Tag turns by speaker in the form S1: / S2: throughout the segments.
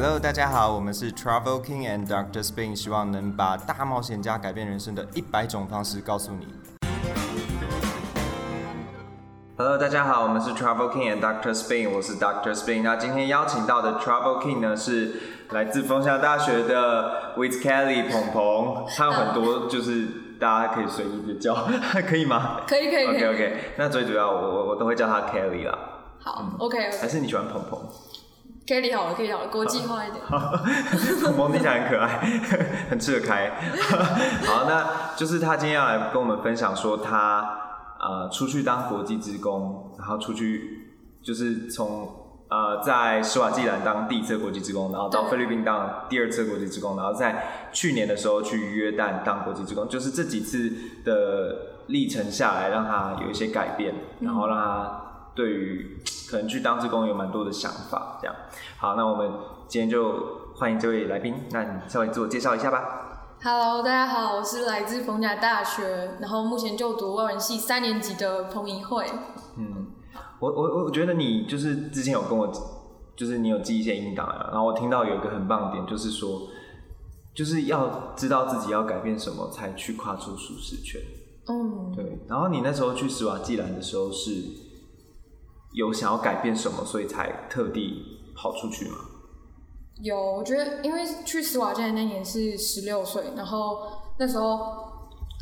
S1: Hello，大家好，我们是 Travel King and Doctor Spin，希望能把大冒险家改变人生的一百种方式告诉你。Hello，大家好，我们是 Travel King and Doctor Spin，我是 Doctor Spin。那今天邀请到的 Travel King 呢是来自凤翔大学的 With Kelly 鹏鹏，他有很多就是大家可以随意的叫，可以吗？
S2: 可以可以。
S1: OK OK，那最主要我我我都会叫他 Kelly 啦，
S2: 好，OK，
S1: 还是你喜欢鹏鹏？
S2: Kelly 好了，可以好了，国际化一点。
S1: 鹏鹏听起来很可爱，很吃得开。好，那就是他今天要来跟我们分享说他呃出去当国际职工，然后出去就是从呃在施瓦季兰当第一次国际职工，然后到菲律宾当第二次国际职工，然后在去年的时候去约旦当国际职工，就是这几次的历程下来，让他有一些改变，然后让他对于可能去当职工有蛮多的想法，这样。好，那我们今天就欢迎这位来宾，那你稍微自我介绍一下吧。
S2: Hello，大家好，我是来自逢甲大学，然后目前就读外文系三年级的彭怡慧。
S1: 嗯，我我我觉得你就是之前有跟我，就是你有记一些音档啊，然后我听到有一个很棒的点，就是说，就是要知道自己要改变什么，才去跨出舒适圈。
S2: 嗯，
S1: 对，然后你那时候去史瓦济兰的时候是有想要改变什么，所以才特地跑出去吗？
S2: 有，我觉得因为去斯瓦健那年是十六岁，然后那时候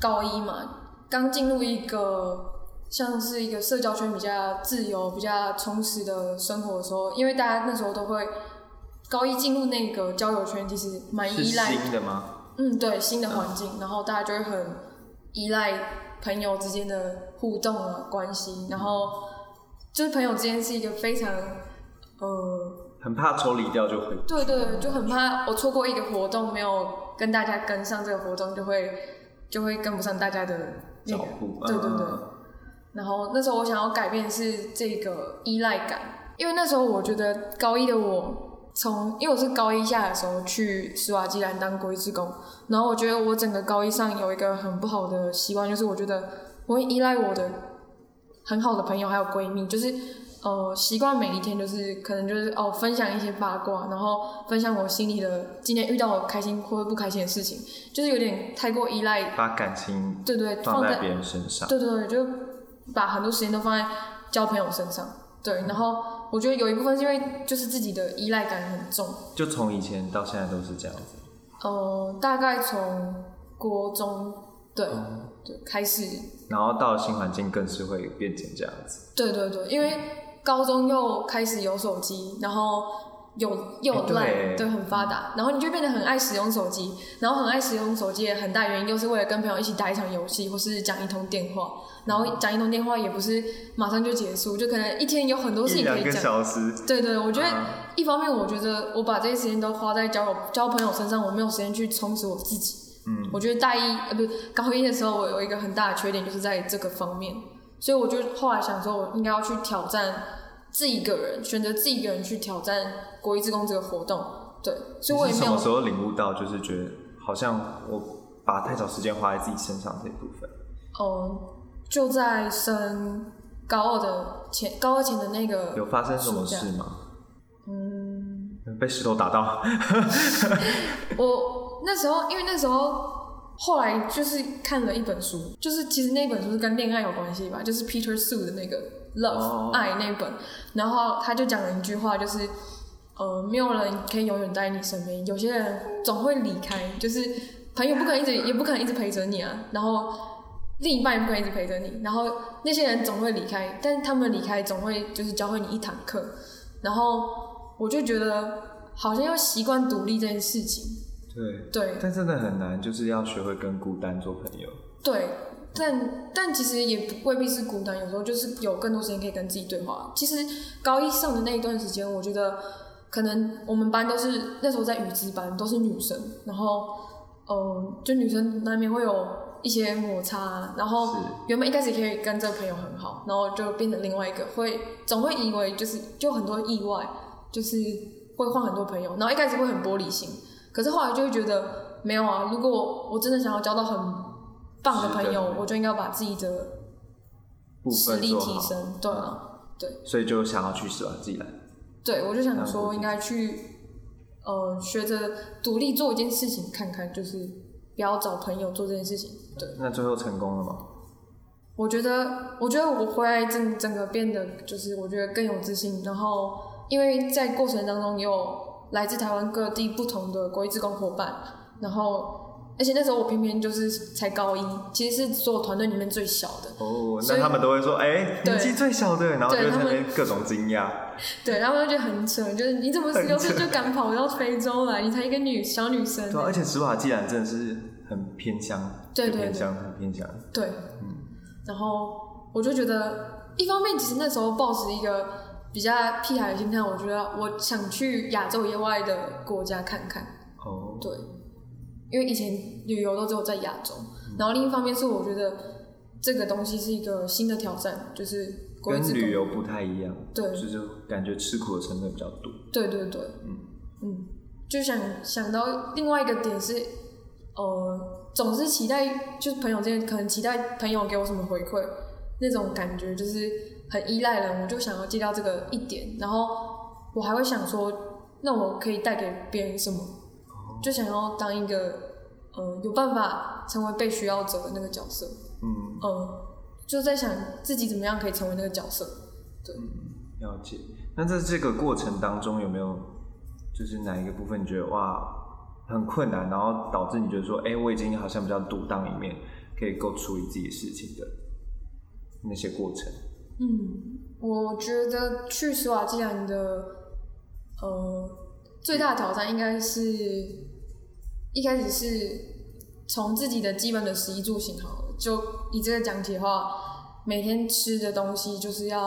S2: 高一嘛，刚进入一个像是一个社交圈比较自由、比较充实的生活的时候，因为大家那时候都会高一进入那个交友圈，其实蛮依赖
S1: 新的吗？
S2: 嗯，对，新的环境，然后大家就会很依赖朋友之间的互动啊关系，然后就是朋友之间是一个非常呃，
S1: 很怕抽离掉就会。
S2: 对对，就很怕我错过一个活动，没有跟大家跟上这个活动，就会就会跟不上大家的那个
S1: 脚步
S2: 对对对。
S1: 嗯
S2: 然后那时候我想要改变是这个依赖感，因为那时候我觉得高一的我从，因为我是高一下的时候去斯瓦基兰当国际志工，然后我觉得我整个高一上有一个很不好的习惯，就是我觉得我会依赖我的很好的朋友还有闺蜜，就是呃习惯每一天就是可能就是哦分享一些八卦，然后分享我心里的今天遇到我开心或者不开心的事情，就是有点太过依赖，
S1: 把感情
S2: 对对，放在
S1: 放在别人身上。
S2: 对对对，就把很多时间都放在交朋友身上。对，然后我觉得有一部分是因为就是自己的依赖感很重，
S1: 就从以前到现在都是这样子。
S2: 呃，大概从国中对、
S1: 嗯
S2: 对开始，
S1: 然后到了新环境更是会变成这样子。
S2: 对对对，因为高中又开始有手机，然后有又有
S1: 哎对、
S2: 对，很发达，然后你就变得很爱使用手机，然后很爱使用手机的很大原因又是为了跟朋友一起打一场游戏，或是讲一通电话，然后讲一通电话也不是马上就结束，就可能一天有很多事情可以讲。
S1: 小时，
S2: 对对，我觉得
S1: 嗯
S2: 一方面，我觉得我把这些时间都花在交友、交朋友身上，我没有时间去充实我自己。
S1: 嗯，
S2: 我觉得大一呃不是高一的时候，我有一个很大的缺点，就是在这个方面，所以我就后来想说，我应该要去挑战自己一个人，选择自己一个人去挑战国一志工这个活动。对，所以我也没有
S1: 什么时候领悟到，就是觉得好像我把太少时间花在自己身上这一部分？
S2: 嗯，就在升高二的前高二前的那个
S1: 有发生什么事吗？
S2: 嗯，
S1: 被石头打到？
S2: 我那时候因为那时候后来就是看了一本书，就是其实那本书是跟恋爱有关系吧，就是 Peter Sue 的那个 Love、
S1: 哦。
S2: 爱那本，然后他就讲了一句话，就是呃，没有人可以永远待在你身边，有些人总会离开，就是朋友不可能一直也不可能一直陪着你啊，然后另一半也不可能一直陪着你，然后那些人总会离开，但是他们离开总会就是教会你一堂课，然后我就觉得好像要习惯独立这件事情，
S1: 对，
S2: 对
S1: 但真的很难，就是要学会跟孤单做朋友。
S2: 对，但但其实也不未必是孤单，有时候就是有更多时间可以跟自己对话。其实高一上的那一段时间，我觉得可能我们班都是那时候在语资班都是女生，然后嗯，就女生难免会有一些摩擦，然后原本一开始可以跟这个朋友很好，然后就变成另外一个会总会以为就是就很多意外，就是会换很多朋友，然后一开始会很玻璃心，可是后来就会觉得没有啊，如果我真的想要交到很棒的朋友，我就应该把自己的
S1: 部
S2: 实力提升，对啊，对
S1: 所以就想要去史瓦济兰。
S2: 对，我就想说应该去呃学着独立做一件事情看看，就是不要找朋友做这件事情。对，
S1: 那最后成功了吗？
S2: 我觉得，我觉得我回来整整个变得就是我觉得更有自信，然后因为在过程当中也有来自台湾各地不同的国际职工伙伴，然后。而且那时候我偏偏就是才高一，其实是所有团队里面最小的。
S1: 哦，那他们都会说，哎、
S2: 对
S1: 年纪最小的，然后就那边各种惊讶。
S2: 对，然后就觉得很扯，就是你怎么十六岁就敢跑到非洲来？你才一个女小女生
S1: 对。而且斯瓦季兰真的是很偏乡，
S2: 对对
S1: 偏乡，很偏乡。
S2: 对，嗯然后我就觉得，一方面其实那时候抱持一个比较屁孩的心态，我觉得我想去亚洲以外的国家看看。
S1: 哦，
S2: 对，因为以前旅游都只有在亚洲，然后另一方面是我觉得这个东西是一个新的挑战，就是国
S1: 跟旅游不太一样，
S2: 对
S1: 就是感觉吃苦的成分比较多。
S2: 对对对，
S1: 嗯
S2: 嗯，就想想到另外一个点是，呃，总是期待就是朋友之间可能期待朋友给我什么回馈，那种感觉就是很依赖人，我就想要戒掉这个一点，然后我还会想说，那我可以带给别人什么，就想要当一个嗯有办法成为被需要者的那个角色，
S1: 嗯，
S2: 嗯、就在想自己怎么样可以成为那个角色，对。
S1: 了解。那在这个过程当中，有没有就是哪一个部分你觉得哇很困难，然后导致你觉得说，哎、我已经好像比较独当一面，可以够处理自己的事情的那些过程？
S2: 嗯，我觉得去斯瓦季兰的呃最大的挑战应该是一开始是从自己的基本的食衣住行好了，就以这个讲起的话，每天吃的东西就是要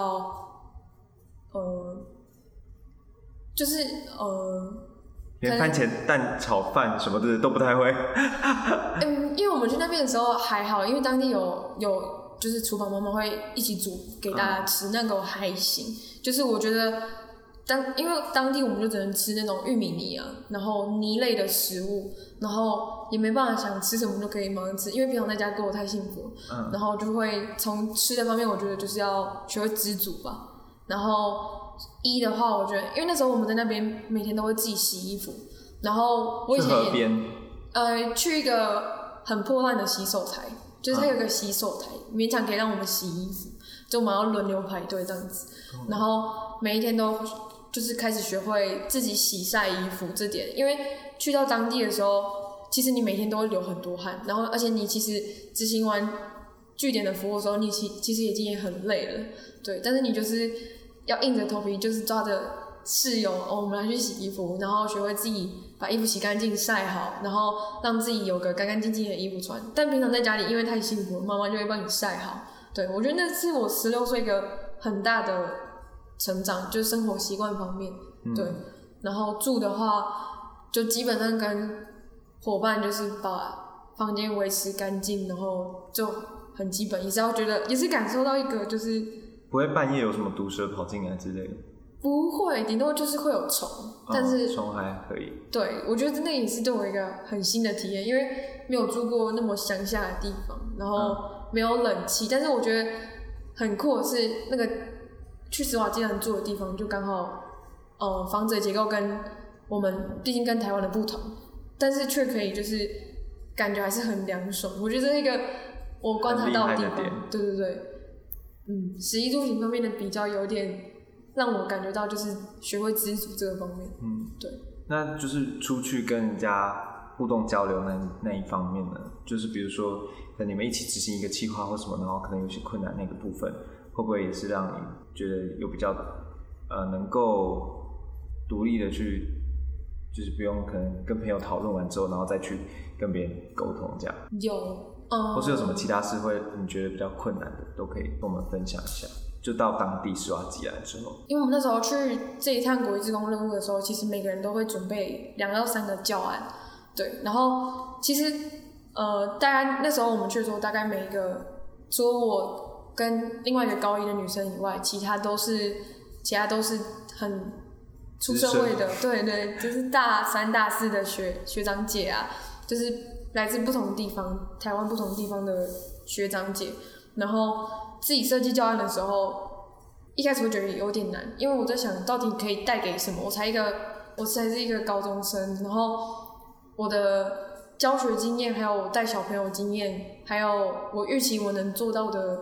S2: 呃就是呃
S1: 连番茄蛋炒饭什么的都不太会。
S2: 嗯，因为我们去那边的时候还好，因为当地有有就是厨房妈妈会一起煮给大家吃，那个我还行。就是我觉得当因为当地我们就只能吃那种玉米泥啊，然后泥类的食物，然后也没办法想吃什么就可以马上吃，因为平常在家过得太幸福了，
S1: 嗯，
S2: 然后就会从吃的方面，我觉得就是要学会知足吧。然后一的话，我觉得因为那时候我们在那边每天都会自己洗衣服，然后我以
S1: 去
S2: 前也呃，去一个很破烂的洗手台，就是它有个洗手台，勉强可以让我们洗衣服，就我们要轮流排队这样子，然后每一天都就是开始学会自己洗晒衣服这点，因为去到当地的时候，其实你每天都会流很多汗，然后而且你其实执行完据点的服务的时候，你其其实已经也很累了，对，但是你就是要硬着头皮，就是抓着室友哦，我们来去洗衣服，然后学会自己把衣服洗干净、晒好，然后让自己有个干干净净的衣服穿。但平常在家里，因为太辛苦，妈妈就会帮你晒好。对我觉得那是我十六岁一个很大的成长，就是生活习惯方面。
S1: 嗯
S2: 对，然后住的话，就基本上跟伙伴就是把房间维持干净，然后就很基本，也是要觉得也是感受到一个就是
S1: 不会半夜有什么毒蛇跑进来之类的。
S2: 不会，顶多就是会有虫，但是、
S1: 哦虫还可以。
S2: 对我觉得那也是对我一个很新的体验，因为没有住过那么乡下的地方，然后没有冷气，但是我觉得很酷的是那个去斯瓦基兰住的地方就刚好，呃，房子的结构跟我们毕竟跟台湾的不同，但是却可以就是感觉还是很凉爽，我觉得这是一个我观察到的地方对对对，嗯，十一住行方面的比较有点让我感觉到就是学会知足这个方面，
S1: 嗯，
S2: 对。
S1: 那就是出去跟人家互动交流那那一方面呢，就是比如说，跟你们一起执行一个计划或什么，然后可能有些困难那个部分，会不会也是让你觉得有比较呃能够独立的去，就是不用可能跟朋友讨论完之后，然后再去跟别人沟通这样，
S2: 有，嗯，
S1: 或是有什么其他事会你觉得比较困难的，都可以跟我们分享一下。就到当地斯瓦基兰之后，
S2: 因为我们那时候去这一趟国际职工任务的时候，其实每个人都会准备两到三个教案，对，然后其实呃，大概那时候我们去的时候，大概每一个除了我跟另外一个高一的女生以外，其他都是其他都是很出社会的，对对，就是大三大四的学学长姐啊，就是来自不同地方，台湾不同地方的学长姐，然后自己设计教案的时候，一开始会觉得有点难，因为我在想到底可以带给什么。我才一个我才是一个高中生，然后我的教学经验，还有我带小朋友经验，还有我预期我能做到的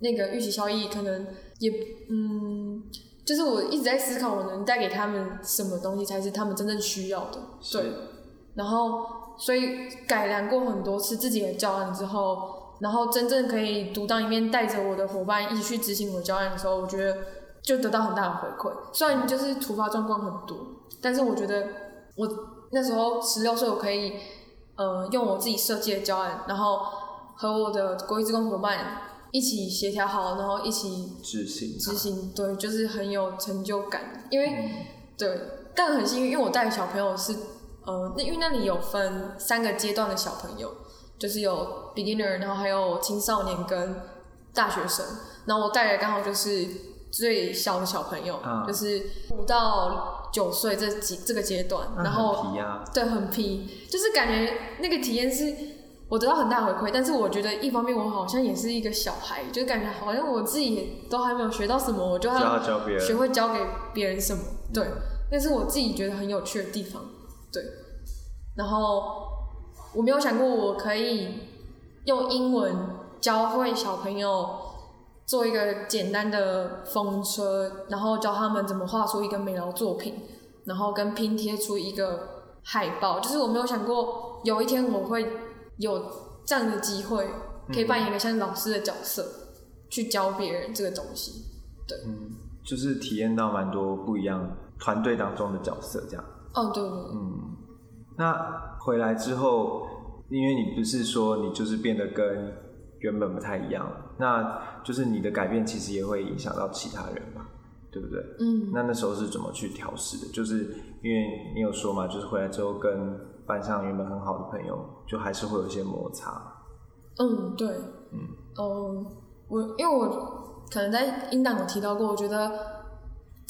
S2: 那个预期效益，可能也嗯，就是我一直在思考我能带给他们什么东西才是他们真正需要的，对。然后所以改良过很多次自己的教案之后，然后真正可以独当一面带着我的伙伴一起去执行我的教案的时候，我觉得就得到很大的回馈。虽然就是突发状况很多，但是我觉得我那时候十六岁，我可以呃用我自己设计的教案，然后和我的国际职工伙伴一起协调好，然后一起
S1: 执行
S2: 执行，对，就是很有成就感。因为对，但很幸运，因为我带的小朋友是呃，那因为那里有分三个阶段的小朋友，就是有 beginner，然后还有青少年跟大学生，然后我带的刚好就是最小的小朋友，
S1: 嗯。
S2: 就是五到九岁这几这个阶段，然后
S1: 很皮啊，
S2: 对，很皮，就是感觉那个体验是我得到很大回馈，但是我觉得一方面我好像也是一个小孩，就感觉好像我自己也都还没有学到什么，我就
S1: 就要
S2: 学会教给别人什么，对，那是我自己觉得很有趣的地方，对。然后我没有想过我可以用英文教会小朋友做一个简单的风车，然后教他们怎么画出一个美劳作品，然后跟拼贴出一个海报。就是我没有想过有一天我会有这样的机会，可以扮演一个像老师的角色，去教别人这个东西。
S1: 对嗯，就是体验到蛮多不一样团队当中的角色这样。
S2: 哦，对对对，
S1: 嗯，那回来之后，因为你不是说你就是变得跟原本不太一样，那就是你的改变其实也会影响到其他人嘛，对不对？
S2: 嗯，
S1: 那那时候是怎么去调试的？就是因为你有说嘛，就是回来之后跟班上原本很好的朋友，就还是会有一些摩擦。
S2: 嗯，对，
S1: 嗯，
S2: 嗯，我因为我可能在音档有提到过，我觉得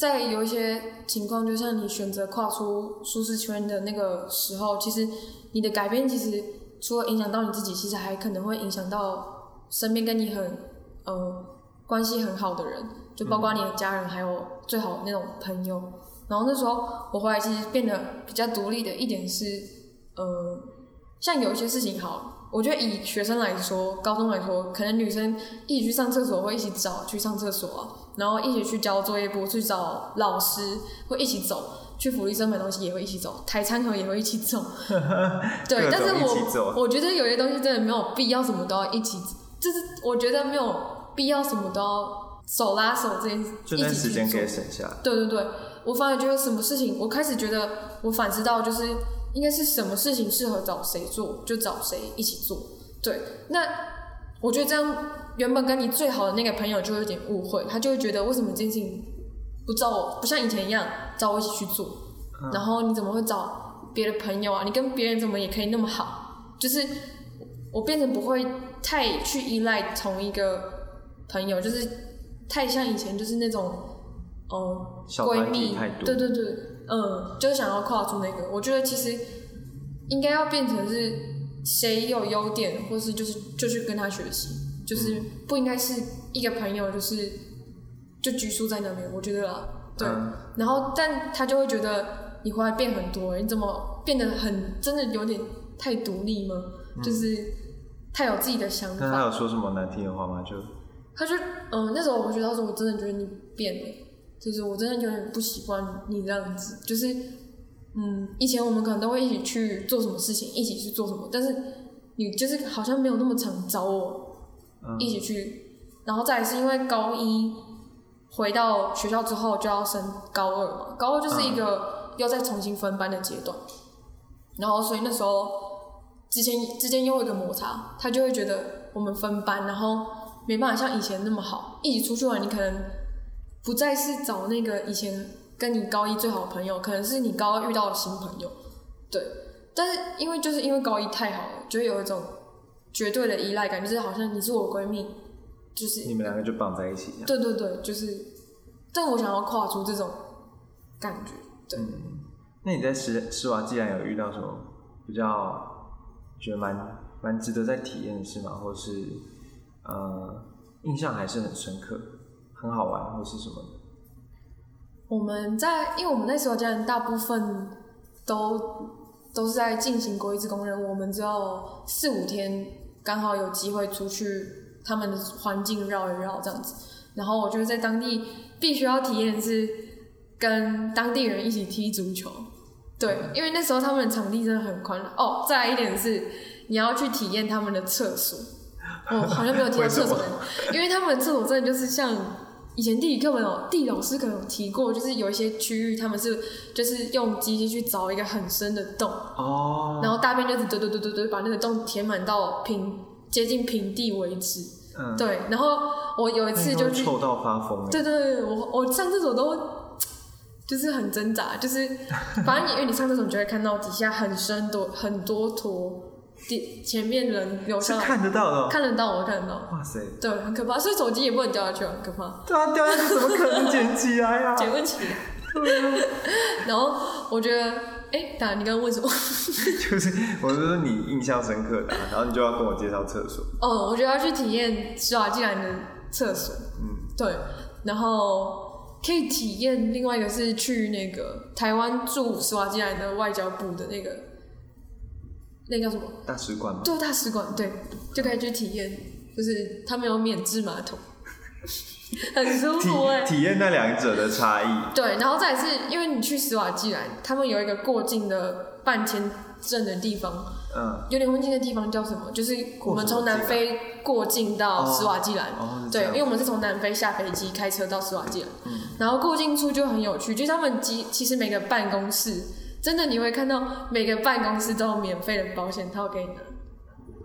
S2: 在有一些情况，就像你选择跨出舒适圈的那个时候，其实你的改变其实除了影响到你自己，其实还可能会影响到身边跟你很呃关系很好的人，就包括你的家人，还有最好那种朋友。然后那时候我回来，其实变得比较独立的一点是，呃，像有一些事情好，我觉得以学生来说，高中来说，可能女生一起去上厕所会一起找去上厕所，然后一起去交作业簿去找老师，会一起走。去福利社买东西也会一起走，抬餐盒也会一起走。对，但是我我觉得有些东西真的没有必要什么都要一起，就是我觉得没有必要什么都要手拉手这件事
S1: 就那时间可以。省下来。
S2: 对对对，我反而觉得什么事情，我开始觉得我反思到，就是应该是什么事情适合找谁做，就找谁一起做。对，那我觉得这样原本跟你最好的那个朋友就有点误会，他就会觉得为什么这件事情不找我，不像以前一样找我一起去做，
S1: 嗯
S2: 然后你怎么会找别的朋友啊？你跟别人怎么也可以那么好？就是我变成不会太去依赖同一个朋友，就是太像以前就是那种。哦，
S1: 小
S2: 闺蜜，对对对，嗯，就是想要跨出那个。我觉得其实应该要变成是谁有优点，或是就是就去跟他学习，就是不应该是一个朋友就是就拘束在那边。我觉得啦，对。
S1: 嗯
S2: 然后，但他就会觉得你回来变很多，你怎么变得很真的有点太独立吗？就是太有自己的想法
S1: 那他。有说什么难听的话吗？就
S2: 他就嗯，那时候我觉得，他说我真的觉得你变了，就是我真的有点不习惯你这样子，就是嗯，以前我们可能都会一起去做什么事情，一起去做什么，但是你就是好像没有那么常找我
S1: 嗯。
S2: 一起去，然后再是因为高一回到学校之后就要升高二嘛，高二就是一个要再重新分班的阶段，然后所以那时候之前之间又有一个摩擦，他就会觉得我们分班，然后没办法像以前那么好，一起出去玩，你可能不再是找那个以前跟你高一最好的朋友，可能是你高二遇到的新朋友，对。但是因为就是因为高一太好了，就会有一种绝对的依赖感，就是好像你是我闺蜜，就是
S1: 你们两个就绑在一起。
S2: 对对对，就是，但我想要跨出这种感觉，对，
S1: 那你在施施瓦既然有遇到什么比较觉得蛮蛮值得再体验的事吗？或是呃印象还是很深刻、很好玩，或是什么的？
S2: 我们在，因为我们那时候家人大部分都都是在进行国际工任务，我们只有四五天刚好有机会出去他们的环境绕一绕这样子。然后我觉得在当地必须要体验是跟当地人一起踢足球，对，因为那时候他们的场地真的很宽。哦，再来一点是你要去体验他们的厕所。我好像没有提到厕所，因为他们的厕所真的就是像以前地理课本有地理老师可能有提过，就是有一些区域他们是就是用机器去凿一个很深的洞，
S1: 哦，
S2: 然后大便就是嘟嘟嘟嘟嘟把那个洞填满到平接近平地为止。
S1: 嗯，
S2: 对，然后我有一次就去，
S1: 臭到发疯欸。
S2: 对对对，我我上厕所都就是很挣扎，就是反正你因为你上厕所你就会看到底下很深多很多坨地前面人留
S1: 是
S2: 下来，
S1: 看得到的哦。
S2: 看得到我看得到。
S1: 哇塞，
S2: 对，很可怕，所以手机也不能掉下去，很可怕，
S1: 对啊，掉下去怎么可能捡起来呀？
S2: 捡不起来。然后我觉得，哎，当然你刚刚问什么？
S1: 就是我是说你印象深刻的啊，然后你就要跟我介绍厕所。
S2: 哦，我觉得要去体验施瓦季兰的厕所，
S1: 嗯，
S2: 对，然后可以体验另外一个是去那个台湾驻施瓦季兰的外交部的那个，那个叫什么？
S1: 大使馆吗？
S2: 对，大使馆，对，就可以去体验，就是他们有免治马桶，很舒服哎、
S1: 体体验那两者的差异。
S2: 对，然后再是因为你去斯瓦季兰，他们有一个过境的办签证的地方，
S1: 嗯，
S2: 有点忘记那地方叫什么，就是我们从南非过境到斯瓦季兰。
S1: 哦，
S2: 对，因为我们是从南非下飞机开车到斯瓦季兰，
S1: 嗯
S2: 然后过境处就很有趣，就是他们其其实每个办公室，真的你会看到每个办公室都有免费的保险套给你拿，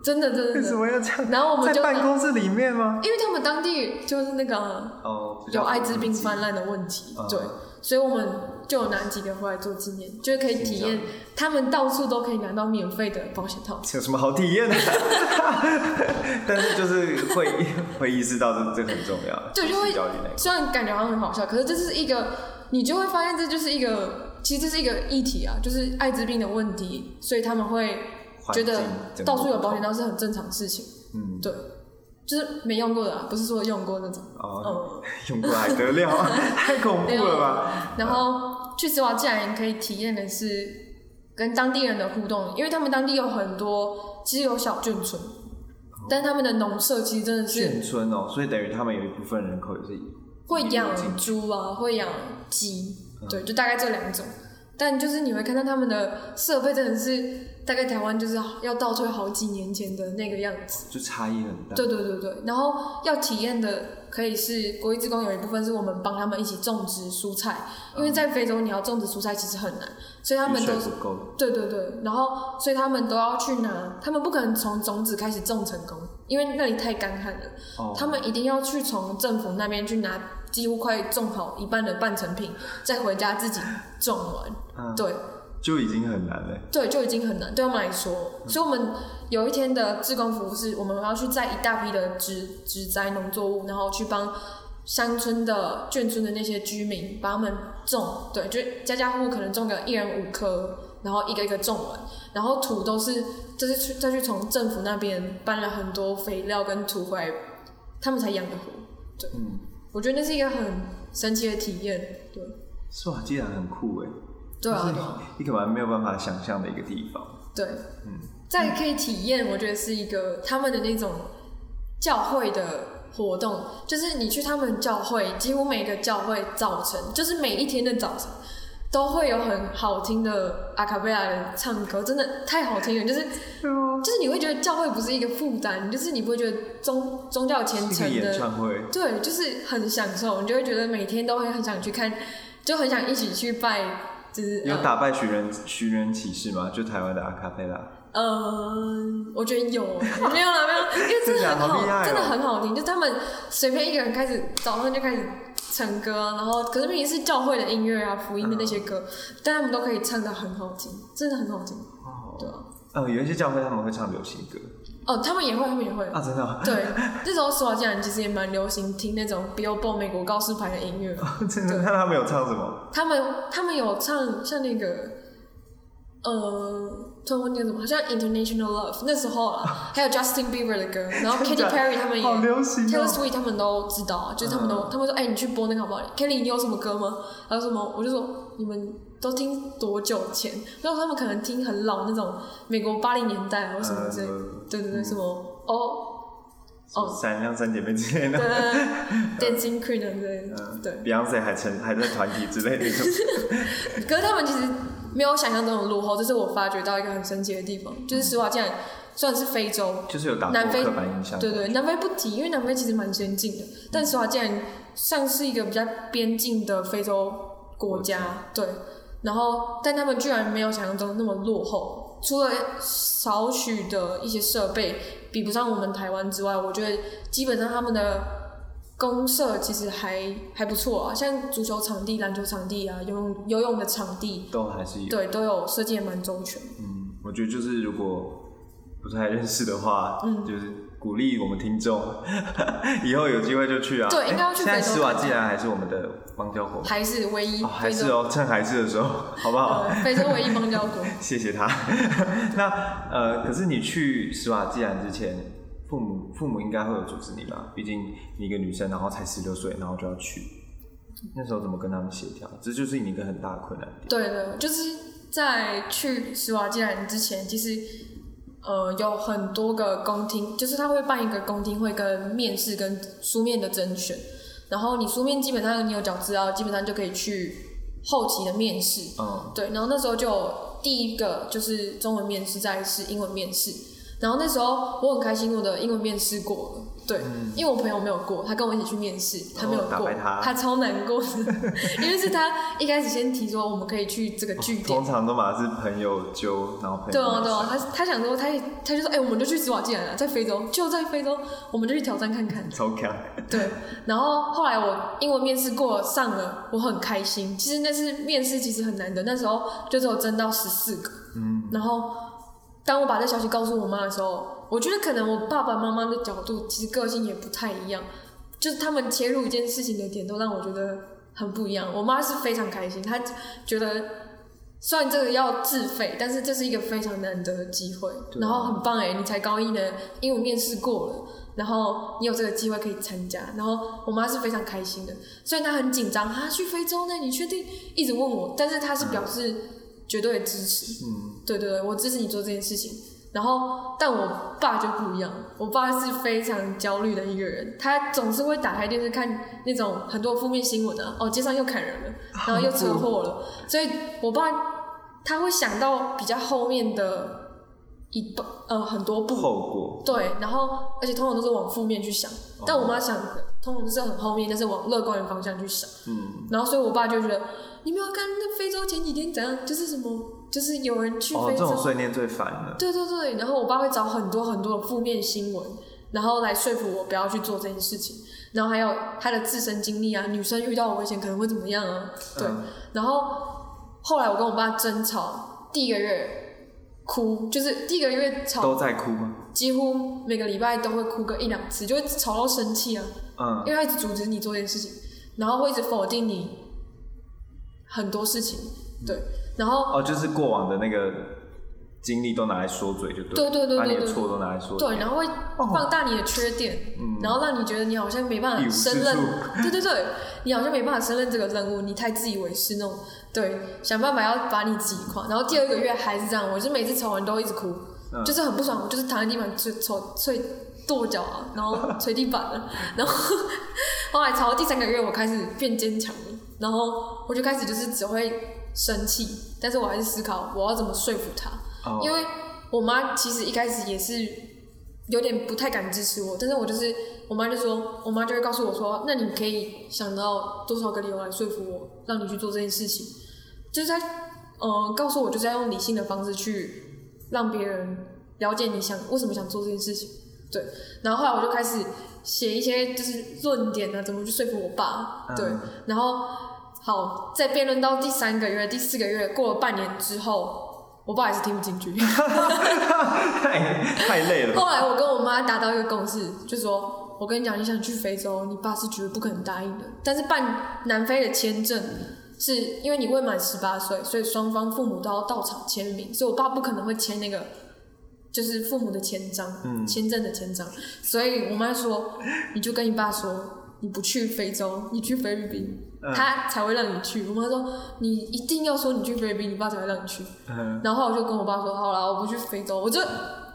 S2: 真的真的
S1: 为什。么要这样？
S2: 然后我们就
S1: 在办公室里面吗？
S2: 因为他们当地就是那个
S1: 哦，
S2: 有艾滋病泛滥的问题，
S1: 嗯
S2: 对，所以我们就有拿几个回来做纪念，就是可以体验他们到处都可以拿到免费的保险套。
S1: 有什么好体验的？但是就是会 会意识到这这很重要，
S2: 对就会。虽然感觉好像很好笑，可是这是一个，你就会发现这就是一个，其实这是一个议题啊，就是艾滋病的问题，所以他们会觉得到处有保险套是很正常的事情，
S1: 嗯，
S2: 对，就是没用过的啊，不是说用过那种，
S1: 哦，
S2: 嗯。
S1: 用过还得了啊？太恐怖了吧？
S2: 然后去斯瓦季兰可以体验的是跟当地人的互动，因为他们当地有很多，其实有小眷村，但他们的农舍其实真的是
S1: 眷村哦，所以等于他们有一部分人口也是
S2: 会养猪啊，会养鸡，
S1: 嗯
S2: 对，就大概这两种。但就是你会看到他们的设备真的是大概台湾就是要倒退好几年前的那个样子。
S1: 就差异很大。
S2: 对对对对，然后要体验的可以是国际之工有一部分是我们帮他们一起种植蔬菜，因为在非洲你要种植蔬菜其实很难，所以他们都对对对，然后所以他们都要去拿，他们不可能从种子开始种成功，因为那里太干旱了，
S1: 哦，
S2: 他们一定要去从政府那边去拿几乎快种好一半的半成品，再回家自己种完，
S1: 嗯，
S2: 对。
S1: 就已经很难了。
S2: 对，就已经很难，对他们来说。所以，我们有一天的志工服务是，我们要去摘一大批的植植栽农作物，然后去帮乡村的眷村的那些居民把他们种，对，就家家户户可能种个一人五棵，然后一个一个种完，然后土都是就是去再去从政府那边搬了很多肥料跟土回来，他们才养得活。
S1: 嗯，
S2: 我觉得那是一个很神奇的体验，对，
S1: 是吧？竟然很酷哎，
S2: 对啊，
S1: 就是
S2: 对啊。
S1: 你可能没有办法想象的一个地方。
S2: 对，
S1: 嗯
S2: 再可以体验，我觉得是一个他们的那种教会的活动，就是你去他们教会，几乎每个教会早晨，就是每一天的早晨。都会有很好听的阿卡贝拉的唱歌，真的太好听了，就是就是你会觉得教会不是一个负担，就是你不会觉得宗宗教虔诚的，
S1: 唱会，
S2: 对，就是很享受，你就会觉得每天都会很想去看，就很想一起去拜，就是呃
S1: 有打败寻人寻人启事吗？就台湾的阿卡贝拉。
S2: 嗯，我觉得有，没有啦，没有，因为真的很
S1: 好 哦
S2: 真的很好听。就他们随便一个人开始早上就开始唱歌啊，然后可是明明是教会的音乐啊、福音的那些歌，但他们都可以唱得很好听，真的很好听，
S1: 哦，
S2: 对啊。
S1: 呃，有一些教会他们会唱流行歌
S2: 哦，他们也会，他们也会。
S1: 啊，真的哦，
S2: 对，那时候斯瓦季兰其实也蛮流行听那种 Billboard 美国告示牌的音乐，
S1: 真的。那他们有唱什么？
S2: 他们他们有唱像那个，呃，突然忘记了什么，好像 International Love 那时候啊，还有 Justin Bieber 的歌，然后 Katy Perry 他们也
S1: 好流行
S2: ，Taylor
S1: 哦。
S2: Swift 他们都知道啊，就是他们都，他们说，哎、你去播那个好不好？Kelly，你有什么歌吗？还有什么？我就说你们都听多久前？然后他们可能听很老那种美国八零年代啊，或什么之类对对对，什么哦哦，
S1: 闪亮三姐妹之类的。
S2: 对，Dancing Queen 啊之类对。
S1: Beyonce 还成还在团体之类的那种。
S2: 可是他们其实没有想象中的落后，这是我发觉到一个很神奇的地方，就是斯瓦竟然虽然是非洲，
S1: 就是有打
S2: 南非
S1: 破刻板印象。
S2: 对对，南非不提，因为南非其实蛮先进的，但斯瓦竟然像是一个比较边境的非洲国家，对，然后但他们居然没有想象中那么落后，除了少许的一些设备比不上我们台湾之外，我觉得基本上他们的公社其实还还不错啊，像足球场地、篮球场地啊、游泳游泳的场地，
S1: 都还是有。
S2: 对，都有设计的蛮周全。
S1: 嗯，我觉得就是如果不太认识的话，
S2: 嗯
S1: 就是鼓励我们听众，以后有机会就去啊。
S2: 对应该要去
S1: 现在
S2: 非洲
S1: 斯瓦季兰还是我们的邦交国吗，
S2: 还是唯一
S1: 哦，还，是哦，趁还是的时候，好不好？
S2: 呃，非洲唯一邦交国。
S1: 谢谢他。那呃，可是你去斯瓦季兰之前，父母父母应该会有阻止你吧？毕竟你一个女生，然后才十六岁，然后就要去，那时候怎么跟他们协调？这就是你一个很大的困难点。
S2: 对的，就是在去斯瓦基兰之前，其实呃有很多个公听，就是他会办一个公听会跟面试跟书面的甄选，然后你书面基本上你有缴资料，基本上就可以去后期的面试。
S1: 嗯，
S2: 对，然后那时候就第一个就是中文面试，再是英文面试。然后那时候我很开心，我的英文面试过了。对，因为我朋友没有过，他跟我一起去面试，他没有过，
S1: 败他
S2: 超难过的，因为是他一开始先提说我们可以去这个据点
S1: 通，常都嘛是朋友揪，然后朋友
S2: 对啊，对啊，他他想说，他也他就说，哎、我们就去斯瓦季兰了，在非洲，就在非洲，我们就去挑战看看。
S1: 超强。
S2: 对，然后后来我英文面试过上了，我很开心。其实那次面试其实很难的，那时候就只有争到十四个。
S1: 嗯，
S2: 然后当我把这消息告诉我妈的时候，我觉得可能我爸爸妈妈的角度其实个性也不太一样，就是他们切入一件事情的点都让我觉得很不一样。我妈是非常开心，她觉得虽然这个要自费，但是这是一个非常难得的机会，然后很棒哎，你才高一呢，英文面试过了。然后你有这个机会可以参加，然后我妈是非常开心的，虽然她很紧张，啊，去非洲呢，你确定？一直问我，但是她是表示绝对支持，
S1: 嗯，
S2: 对对对，我支持你做这件事情。然后，但我爸就不一样，我爸是非常焦虑的一个人，他总是会打开电视看那种很多负面新闻啊，哦，街上又砍人了，然后又车祸了，所以我爸他会想到比较后面的一半呃很多步，
S1: 后果。
S2: 对，然后而且通常都是往负面去想，但我妈想的通常是很后面，但是往乐观的方向去想。
S1: 嗯，
S2: 然后所以我爸就觉得，你没有看那非洲前几天怎样，就是什么，就是有人去
S1: 哦，
S2: 非洲，
S1: 这种碎念最烦了。
S2: 对对对，然后我爸会找很多很多的负面新闻，然后来说服我不要去做这件事情，然后还有他的自身经历啊，女生遇到危险可能会怎么样啊，对，
S1: 嗯
S2: 然后后来我跟我爸争吵，第一个月哭，就是第一个月吵
S1: 都在哭吗？
S2: 几乎每个礼拜都会哭个一两次，就会吵到生气啊，
S1: 嗯，
S2: 因为他一直阻止你做这件事情，然后会一直否定你很多事情，对，然后
S1: 哦，就是过往的那个经历都拿来说嘴就对了，
S2: 对对对
S1: 把你
S2: 对对。
S1: 的错都拿来说嘴。
S2: 对，然后会放大你的缺点，
S1: 嗯。
S2: 然后让你觉得你好像没办
S1: 一无是
S2: 法胜任。
S1: 处，
S2: 对对对，你好像没办法胜任这个任务，你太自以为是那种，对，想办法要把你挤垮，然后第二个月还是这样，我就每次吵完都一直哭，
S1: 嗯。
S2: 就是很不爽，我就是躺在地板就抽捶跺脚啊，然后捶地板了，然后后来吵到第三个月，我开始变坚强了，然后我就开始就是只会生气，但是我还是思考我要怎么说服他，
S1: 哦。
S2: 因为我妈其实一开始也是有点不太敢支持我，但是我就是我妈就说，我妈就会告诉我说，那你可以想到多少个理由来说服我，让你去做这件事情，就是在呃告诉我就是要用理性的方式去让别人了解你想为什么想做这件事情，对，然后后来我就开始写一些就是论点啊，怎么去说服我爸，对，
S1: 嗯
S2: 然后好在辩论到第三个月、第四个月，过了半年之后。我爸还是听不进去。
S1: 太太累了吧。
S2: 后来我跟我妈达到一个共识，就说：“我跟你讲，你想去非洲，你爸是绝对不可能答应的。但是办南非的签证是因为你未满十八岁，所以双方父母都要到场签名，所以我爸不可能会签那个就是父母的签章，
S1: 嗯
S2: 签证的签章，所以我妈说，你就跟你爸说。你不去非洲，你去菲律宾，
S1: 嗯
S2: 他才会让你去。我妈说，你一定要说你去菲律宾，你爸才会让你去。
S1: 嗯，
S2: 然后我就跟我爸说，好了，我不去非洲，我就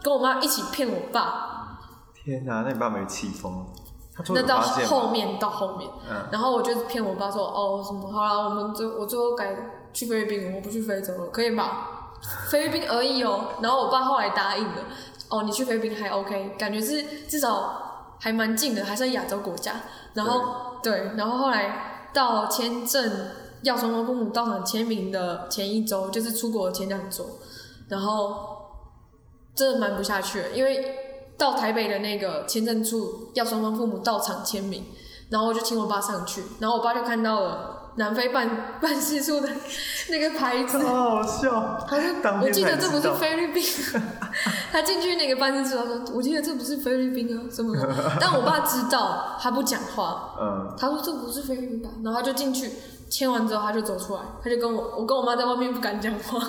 S2: 跟我妈一起骗我爸。
S1: 天哪，那你爸没气疯？
S2: 那到后面到后面，
S1: 嗯
S2: 然后我就骗我爸说，哦什么，好了，我们最我最后改去菲律宾，我不去非洲了，可以吧？菲律宾而已哦。然后我爸后来答应了，哦，你去菲律宾还 OK，感觉是至少还蛮近的，还是亚洲国家。然后对，然后后来到签证要双方父母到场签名的前一周，就是出国的前两周，然后真的瞒不下去了，因为到台北的那个签证处要双方父母到场签名，然后我就请我爸上去，然后我爸就看到了南非办办事处的那个牌子，
S1: 好好笑。
S2: 他说
S1: 当：“天
S2: 我记得这不是菲律宾。”他进去那个办事处，他说：“我记得这不是菲律宾啊，什么的。”但我爸知道，他不讲话。
S1: 嗯，
S2: 他说：“这不是菲律宾吧？”然后他就进去签完之后，他就走出来，他就跟我，我跟我妈在外面不敢讲话，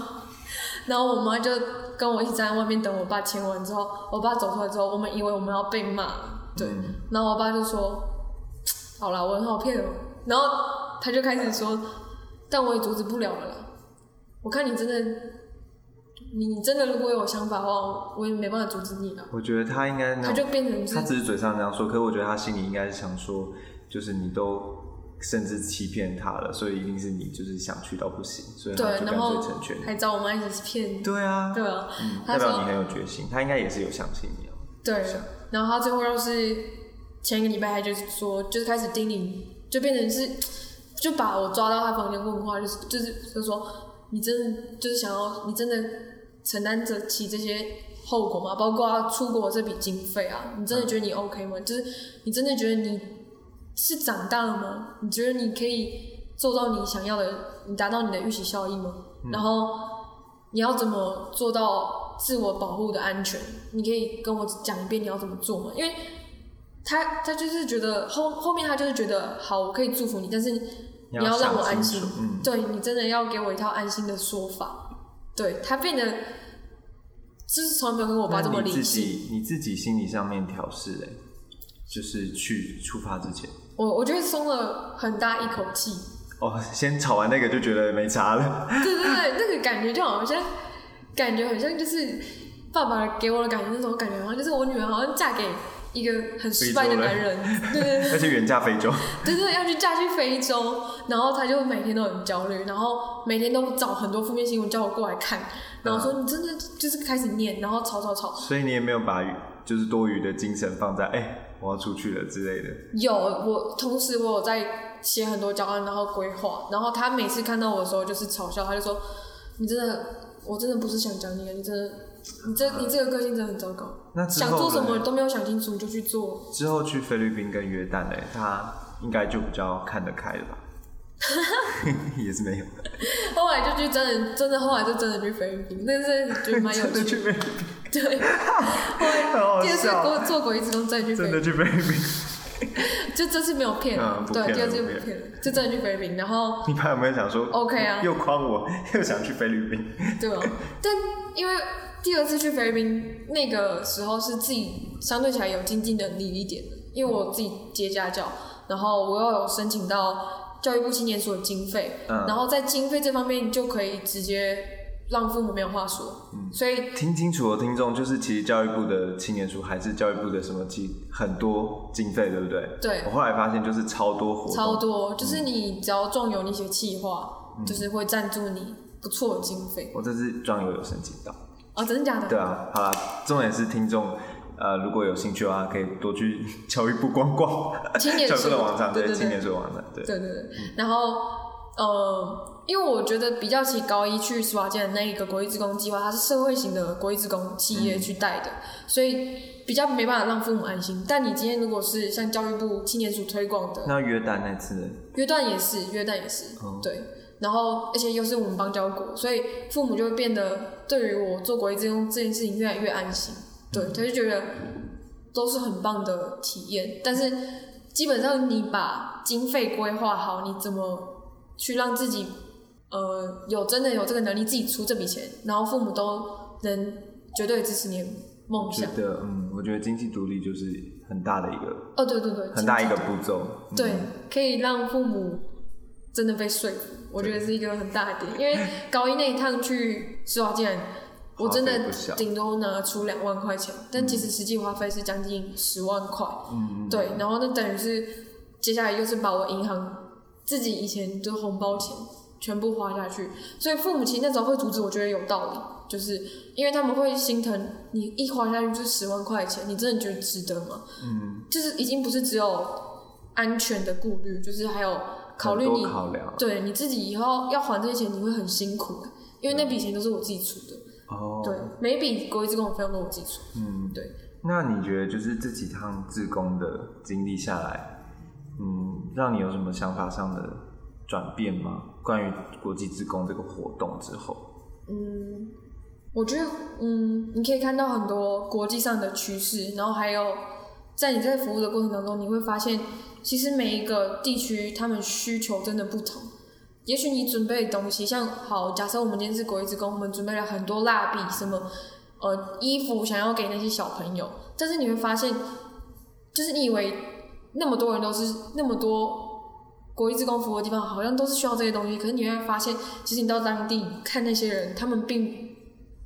S2: 然后我妈就跟我一起站在外面等我爸签完之后，我爸走出来之后，我们以为我们要被骂，对，
S1: 嗯
S2: 然后我爸就说：“好啦，我很好骗哦。”然后他就开始说：“但我也阻止不了了啦。我看你真的，你真的如果有想法的话，我也没办法阻止你了。
S1: 我觉得他应该
S2: 他就变成
S1: 他只是嘴上这样说，可是我觉得他心里应该是想说，就是你都甚至欺骗他了，所以一定是你就是想去到不行，所以他
S2: 对，
S1: 就干
S2: 然后
S1: 脆成全你。
S2: 还找我妈一起骗，
S1: 对啊，
S2: 对啊，
S1: 嗯，代表你很有决心，他应该也是有相信你啊。
S2: 对，然后他最后又是前一个礼拜，他就是说，就是开始叮咛，就变成是，就把我抓到他房间问话，就是就是就是说，你真的就是想要，你真的承担得起这些后果吗？包括出国这笔经费啊，你真的觉得你 OK 吗？就是你真的觉得你是长大了吗？你觉得你可以做到你想要的，你达到你的预期效益吗？然后你要怎么做到自我保护的安全？你可以跟我讲一遍你要怎么做吗？因为他他就是觉得后后面他就是觉得好，我可以祝福你，但是你
S1: 你
S2: 要让我安心，
S1: 嗯，
S2: 对你真的要给我一套安心的说法。对他变得就是从来没有跟我爸这么
S1: 理性你自。己你自己心理上面调试嘞，就是去出发之前，
S2: 我我觉得松了很大一口气。
S1: 哦，先吵完那个就觉得没差了，
S2: 对对对，那个感觉就好像，感觉好像就是爸爸给我的感觉，那种感觉好像就是我女儿好像嫁给一个很失败的男人，对 对对。
S1: 而且远嫁非洲，
S2: 对对，要去嫁去非洲，然后他就每天都很焦虑，然后每天都找很多负面新闻叫我过来看，然后说你真的就是开始念，然后吵吵吵。
S1: 所以你也没有把就是多余的精神放在哎、我要出去了之类的。
S2: 有我同时我有在写很多教案，然后规划，然后他每次看到我的时候就是嘲笑，他就说你真的，我真的不是想讲你啊，你真的，你这你这个个性真的很糟糕，
S1: 那之后
S2: 想做什么都没有想清楚你就去做。
S1: 之后去菲律宾跟约旦嘞，他应该就比较看得开了吧？也是没有，
S2: 后来就去真的真的后来就真的去菲律宾，那是觉得蛮有
S1: 真的
S2: 趣的。
S1: 去菲律宾，
S2: 对，后来
S1: 好好
S2: 第二次
S1: 笑
S2: 做做鬼子工真的去菲律宾，
S1: 真的去菲律宾。
S2: 就这次没有骗了，对，第二次
S1: 就不骗。
S2: 了，就真的去菲律宾，然后
S1: 你爸有没有想说
S2: OK 啊。
S1: 又诓我，又想去菲律宾？
S2: 对啊，但因为第二次去菲律宾那个时候是自己相对起来有经济能力一点的，因为我自己接家教，然后我又有申请到教育部青年所的经费，
S1: 嗯。
S2: 然后在经费这方面就可以直接让父母没有话说，
S1: 嗯
S2: 所以
S1: 听清楚了，听众，就是其实教育部的青年署还是教育部的什么经很多经费，对不对？
S2: 对
S1: 我后来发现就是超多活动，
S2: 超多，就是你只要壮有那些企划，就是会赞助你不错的经费。
S1: 我这次壮游有申请到。
S2: 哦，真的假的？
S1: 对啊，好啦，重点是听众，呃，如果有兴趣的话，可以多去 教育部逛逛，教育
S2: 青年署
S1: 部的网站，
S2: 对对
S1: 青年
S2: 对
S1: 署的网站，对，
S2: 对对对。然后呃，因为我觉得比较起高一去苏瓦基的那一个国际职工计划，它是社会型的国际职工企业去带的，所以比较没办法让父母安心。但你今天如果是像教育部青年署推广的，
S1: 那约旦那次？
S2: 约旦也是，约旦也是，
S1: 哦
S2: 对。然后，而且又是我们邦交国，所以父母就会变得对于我做国际职工这件事情越来越安心。对，他就觉得都是很棒的体验。但是基本上你把经费规划好，你怎么去让自己呃有真的有这个能力自己出这笔钱，然后父母都能绝对支持你的梦
S1: 觉
S2: 想。
S1: 得嗯，我觉得经济独立就是很大的一个
S2: 哦，对对对，
S1: 很大一个步骤。嗯
S2: 对，可以让父母真的被说服，我觉得是一个很大的点。因为高一那一趟去施华竟然，我真的顶多拿出两万块钱，但其实实际花费是将近十万块。
S1: 嗯，
S2: 对，然后那等于是接下来又是把我银行自己以前的红包钱全部花下去，所以父母亲那时候会阻止，我觉得有道理，就是因为他们会心疼你一花下去就十万块钱，你真的觉得值得吗？
S1: 嗯，
S2: 就是已经不是只有安全的顾虑，就是还有考虑你
S1: 考量
S2: 对你自己以后要还这些钱，你会很辛苦，因为那笔钱都是我自己出的。
S1: 哦，
S2: 对，每一笔国一自工费用都我自己出。
S1: 嗯，
S2: 对。
S1: 那你觉得就是这几趟自工的经历下来，嗯，让你有什么想法上的转变吗？关于国际职工这个活动之后，
S2: 嗯，我觉得，嗯，你可以看到很多国际上的趋势，然后还有在你在服务的过程当中，你会发现，其实每一个地区他们需求真的不同。也许你准备的东西，像好，假设我们今天是国际职工，我们准备了很多蜡笔，什么呃衣服，想要给那些小朋友，但是你会发现，就是你以为那么多人都是那么多国际职工服务的地方，好像都是需要这些东西，可是你会发现，其实你到当地看那些人，他们并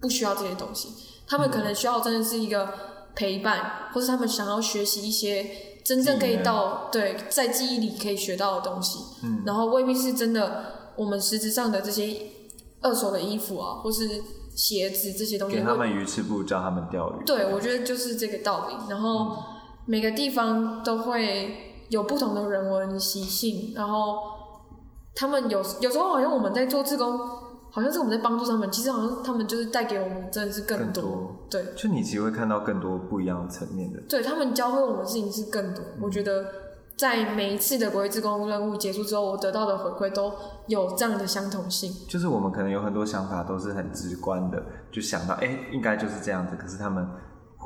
S2: 不需要这些东西，他们可能需要真的是一个陪伴，或是他们想要学习一些真正可以到对在记忆里可以学到的东西，
S1: 嗯
S2: 然后未必是真的我们实质上的这些二手的衣服啊，或是鞋子这些东西会，
S1: 给他们鱼吃不如教他们钓鱼。
S2: 对，我觉得就是这个道理。然后每个地方都会有不同的人文习性，然后他们有有时候好像我们在做志工，好像是我们在帮助他们，其实好像他们就是带给我们真的是更
S1: 更
S2: 多。
S1: 多
S2: 对，
S1: 就你其实会看到更多不一样的层面的。
S2: 对他们教会我们的事情是更多。我觉得在每一次的国际志工任务结束之后，我得到的回馈都有这样的相同性。
S1: 就是我们可能有很多想法都是很直观的，就想到哎、诶应该就是这样子，可是他们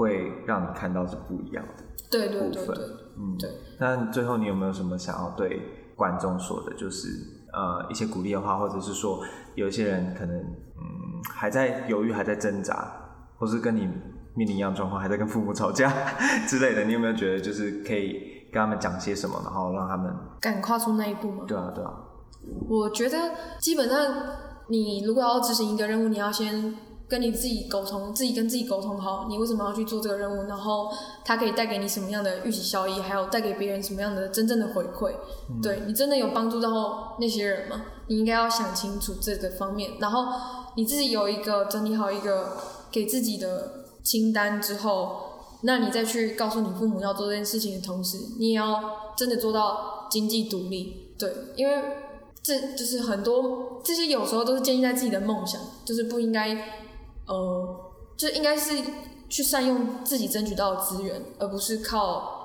S1: 会让你看到是不一样的。
S2: 对对
S1: 部分
S2: 对对，
S1: 嗯，
S2: 对。
S1: 那最后你有没有什么想要对观众说的？就是呃一些鼓励的话，或者是说有一些人可能嗯还在犹豫，还在挣扎，或是跟你面临一样状况，还在跟父母吵架 之类的，你有没有觉得就是可以跟他们讲些什么，然后让他们
S2: 敢跨出那一步吗？
S1: 对啊对啊，
S2: 我觉得基本上，你如果要执行一个任务，你要先跟你自己沟通，自己跟自己沟通好，你为什么要去做这个任务，然后它可以带给你什么样的预期效益，还有带给别人什么样的真正的回馈。对你真的有帮助到那些人吗？你应该要想清楚这个方面，然后你自己有一个整理好一个给自己的清单之后，那你再去告诉你父母要做这件事情的同时，你也要真的做到经济独立。对，因为这就是很多这些有时候都是建立在自己的梦想，就是不应该，呃，就应该是去善用自己争取到的资源，而不是靠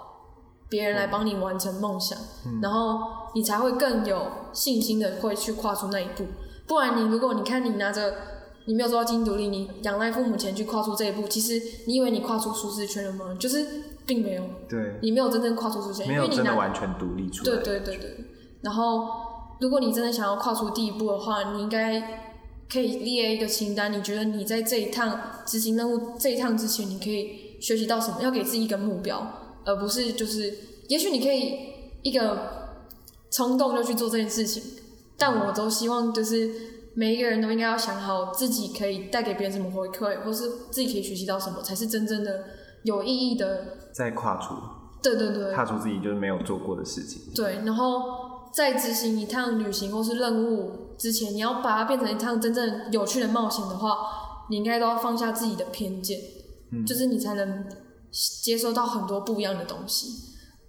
S2: 别人来帮你完成梦想，然后你才会更有信心的会去跨出那一步。不然你如果你看你拿着你没有做到经济独立，你仰赖父母钱去跨出这一步，其实你以为你跨出舒适圈了吗？就是并没有，
S1: 对，
S2: 你没有真正跨出舒适圈，
S1: 没有真的
S2: 因为你拿
S1: 完全独立出来。
S2: 对对对对。然后，如果你真的想要跨出第一步的话，你应该可以列一个清单。你觉得你在这一趟执行任务这一趟之前，你可以学习到什么？要给自己一个目标，而不是就是，也许你可以一个冲动就去做这件事情。但我都希望就是每一个人都应该要想好自己可以带给别人什么回馈，或是自己可以学习到什么，才是真正的有意义的。
S1: 在跨出，
S2: 对对对，
S1: 踏出自己就是没有做过的事情。
S2: 对，然后在执行一趟旅行或是任务之前，你要把它变成一趟真正有趣的冒险的话，你应该都要放下自己的偏见，
S1: 嗯
S2: 就是你才能接收到很多不一样的东西。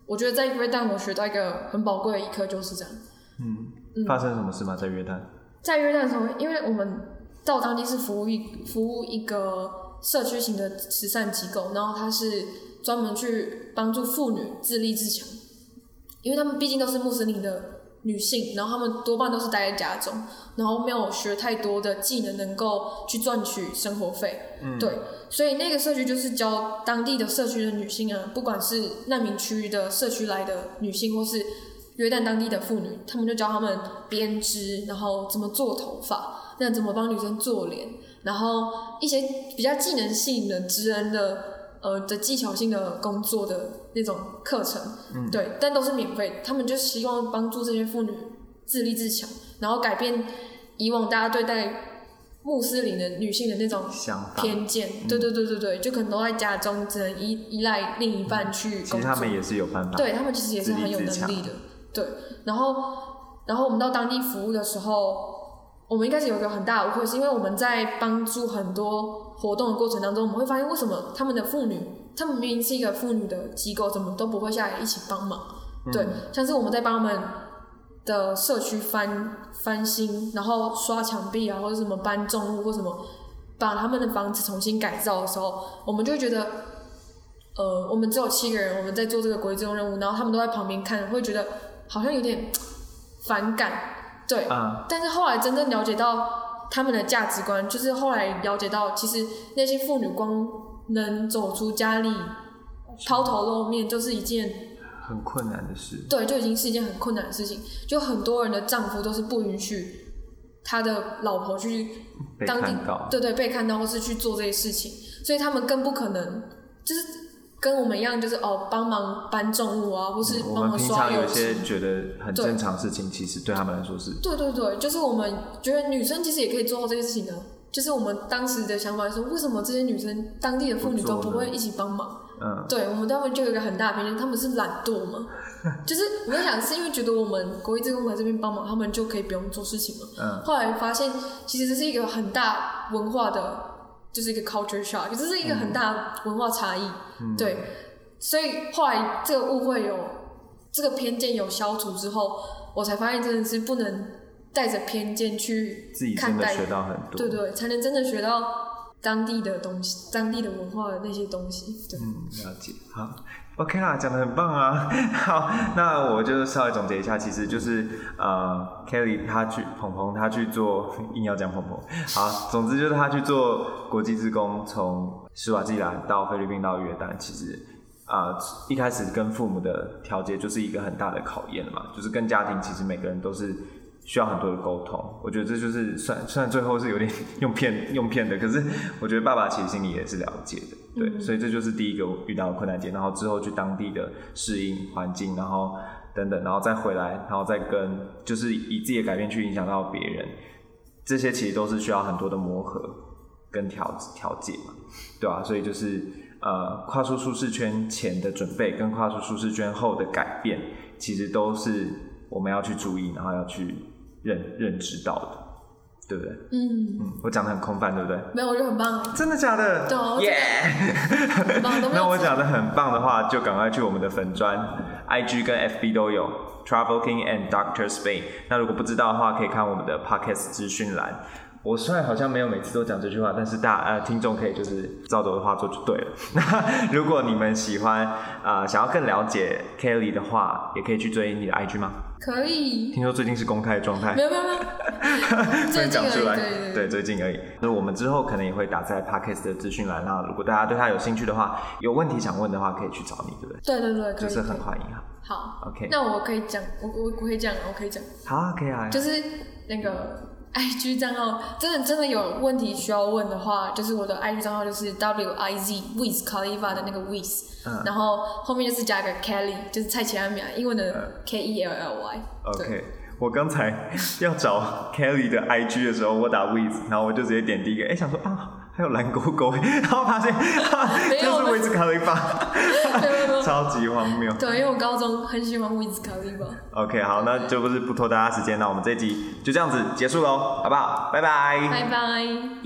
S2: 我觉得在约旦，我学到一个很宝贵的一课，就是这样。
S1: 嗯，发生什么事吗？在约旦？
S2: 在约旦的时候，因为我们到当地是服务一服务一个社区型的慈善机构，然后它是专门去帮助妇女自立自强，因为他们毕竟都是穆斯林的女性，然后她们多半都是待在家中，然后没有学太多的技能，能够去赚取生活费。
S1: 嗯，
S2: 对，所以那个社区就是教当地的社区的女性啊，不管是难民区的社区来的女性，或是约旦当地的妇女，他们就教他们编织，然后怎么做头发，那怎么帮女生做脸，然后一些比较技能性的、职人的呃的技巧性的工作的那种课程，
S1: 嗯
S2: 对，但都是免费。他们就希望帮助这些妇女自立自强，然后改变以往大家对待穆斯林的女性的那种。偏见。
S1: 嗯
S2: 对对对对对，就可能都在家中只能依依赖另一半去工作。
S1: 其实他们也是有办法。
S2: 对他们其实也是很有能力的，对。然后，然后我们到当地服务的时候，我们一开始有一个很大的误会，是因为我们在帮助很多活动的过程当中，我们会发现为什么他们的妇女，他们明明是一个妇女的机构，怎么都不会下来一起帮忙？对，像是我们在帮他们的社区翻翻新，然后刷墙壁啊，或者什么搬重物或什么，把他们的房子重新改造的时候，我们就会觉得。呃，我们只有七个人，我们在做这个国际任务，然后他们都在旁边看，会觉得好像有点反感，对。
S1: 啊，
S2: 但是后来真正了解到他们的价值观，就是后来了解到，其实那些妇女光能走出家里，抛头露面，就是一件
S1: 很困难的事。
S2: 对，就已经是一件很困难的事情。就很多人的丈夫都是不允许他的老婆去
S1: 被
S2: 当地对对被看到，或是去做这些事情，所以他们更不可能就是跟我们一样，就是哦帮忙搬重物啊，或是帮忙
S1: 们平常
S2: 刷油
S1: 些觉得很正常的事情，其实对他们来说是
S2: 对对对，就是我们觉得女生其实也可以做到这些事情的。就是我们当时的想法是，为什么这些女生当地的妇女都不会一起帮忙？
S1: 嗯，
S2: 对我们他们就有一个很大的偏见，他们是懒惰嘛？就是我在想，是因为觉得我们国际职工来这边帮忙，他们就可以不用做事情嘛？
S1: 嗯
S2: 后来发现，其实这是一个很大文化的，就是一个 culture shock，这是一个很大文化差异。
S1: 嗯
S2: 对，所以后来这个误会有这个偏见有消除之后，我才发现真的是不能带着偏见去
S1: 自己真的
S2: 看待，
S1: 学到很多。
S2: 对对，才能真的学到当地的东西，当地的文化的那些东西。对。
S1: 嗯，了解。好，OK 啦，讲的很棒啊。好，那我就稍微总结一下，其实就是呃，Kelly 他去鹏鹏他去做，硬要讲鹏鹏。好，总之就是他去做国际职工，从施瓦季兰到菲律宾到约旦，其实。啊、一开始跟父母的调节就是一个很大的考验嘛，就是跟家庭其实每个人都是需要很多的沟通。我觉得这就是算虽然最后是有点 用骗用骗的，可是我觉得爸爸其实心里也是了解的，对，
S2: 嗯。
S1: 所以这就是第一个遇到的困难点，然后之后去当地的适应环境，然后等等，然后再回来，然后再跟就是以自己的改变去影响到别人，这些其实都是需要很多的磨合跟调调节嘛，对吧、所以就是呃，跨出舒适圈前的准备跟跨出舒适圈后的改变，其实都是我们要去注意，然后要去认认知到的，对不对？
S2: 嗯，
S1: 嗯，我讲的很空泛，对不对？
S2: 没有，我觉得很棒，
S1: 真的假的？
S2: 对啊我觉得
S1: 耶！那我讲的很棒的话，就赶快去我们的粉砖，IG 跟 FB 都有 Travel King and Doctor Spain。那如果不知道的话，可以看我们的 Podcast 资讯栏。我虽然好像没有每次都讲这句话，但是大呃听众可以就是照着我的话做就对了。那如果你们喜欢啊、呃想要更了解 Kelly 的话，也可以去追你的 IG 吗？
S2: 可以，
S1: 听说最近是公开的状态
S2: 没。有没有没有，
S1: 不
S2: 最近而已，
S1: 能讲出来，
S2: 对对
S1: 最近而已。那我们之后可能也会打在 podcast 的资讯栏，那如果大家对他有兴趣的话，有问题想问的话，可以去找你，对不对？
S2: 对对对，
S1: 就是很欢迎哈。
S2: 好。
S1: OK，
S2: 那我可以讲，我我我可以讲，我可以讲，
S1: 好啊，可以啊。
S2: 就是那个 IG 账号，真的真的有问题需要问的话，就是我的 IG 账号就是 W I Z Wiz Khalifa 的那个 Wiz，、
S1: 嗯
S2: 然后后面就是加个 Kelly，就是蔡奇安米亚，英文的
S1: 嗯
S2: K E L L Y。对
S1: OK，我刚才要找 Kelly 的 IG 的时候，我打 Wiz，然后我就直接点第一个，哎，想说啊，还有蓝勾勾，然后发现 就是维斯卡利法，
S2: 对对对
S1: 超级荒谬。
S2: 对，因为我高中很喜欢 Wiz Khalifa。
S1: OK，好，那就不是不拖大家时间，那我们这一集就这样子结束喽，好不好？拜拜。
S2: 拜拜。